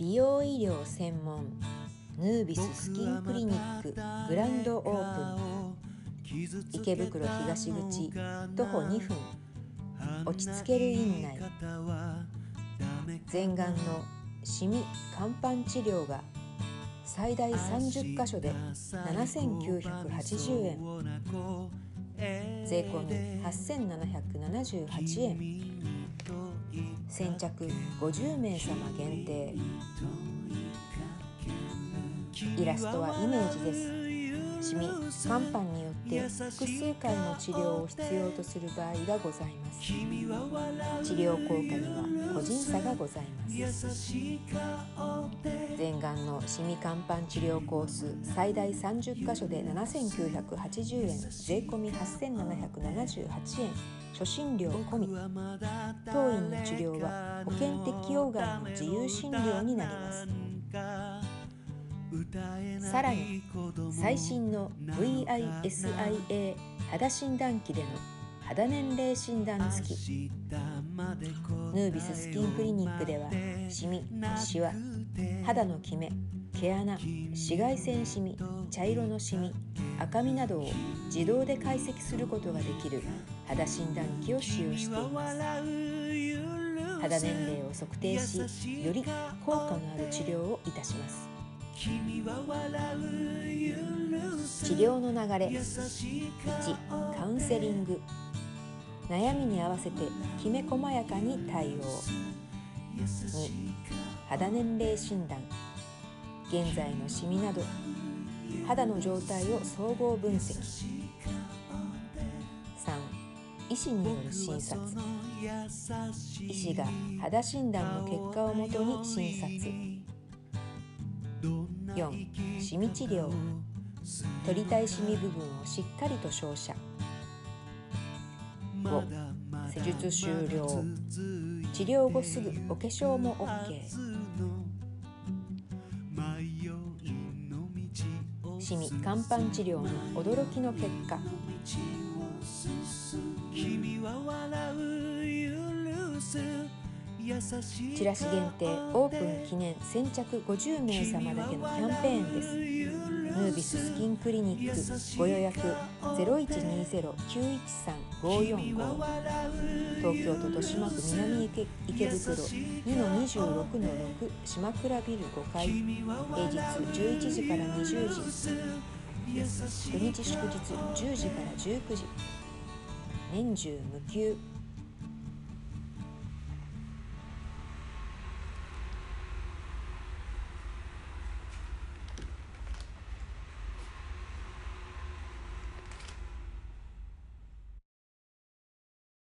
美容医療専門ヌービススキンクリニックグランドオープン。池袋東口徒歩2分。落ち着ける院内。全眼のシミ肝斑治療が最大30箇所で7980円。税込8778円。先着50名様限定。イラストはイメージです。シミ肝斑によって複数回の治療を必要とする場合がございます。治療効果には個人差がございます。全眼のシミ肝斑治療コース最大30箇所で7980円税込8778円初診料込み。当院の治療は保険適用外の自由診療になります。さらに最新の VISIA 肌診断機での肌年齢診断付き。ヌービススキンクリニックではシミシワ肌のキメ毛穴紫外線シミ茶色のシミ赤みなどを自動で解析することができる肌診断機を使用しています。肌年齢を測定しより効果のある治療をいたします。治療の流れ1カウンセリング。悩みに合わせてきめ細やかに対応。2肌年齢診断。現在のシミなど。肌の状態を総合分析。3医師による診察。医師が肌診断の結果をもとに診察。4シミ治療。取りたいシミ部分をしっかりと照射。5施術終了。治療後すぐお化粧も OK シミ肝斑治療の驚きの結果。チラシ限定オープン記念先着50名様だけのキャンペーンです。ヌービススキンクリニックご予約0120-913-545東京都豊島区南池池袋2-26-6島倉ビル5階。平日11時から20時。土日祝日10時から19時。年中無休。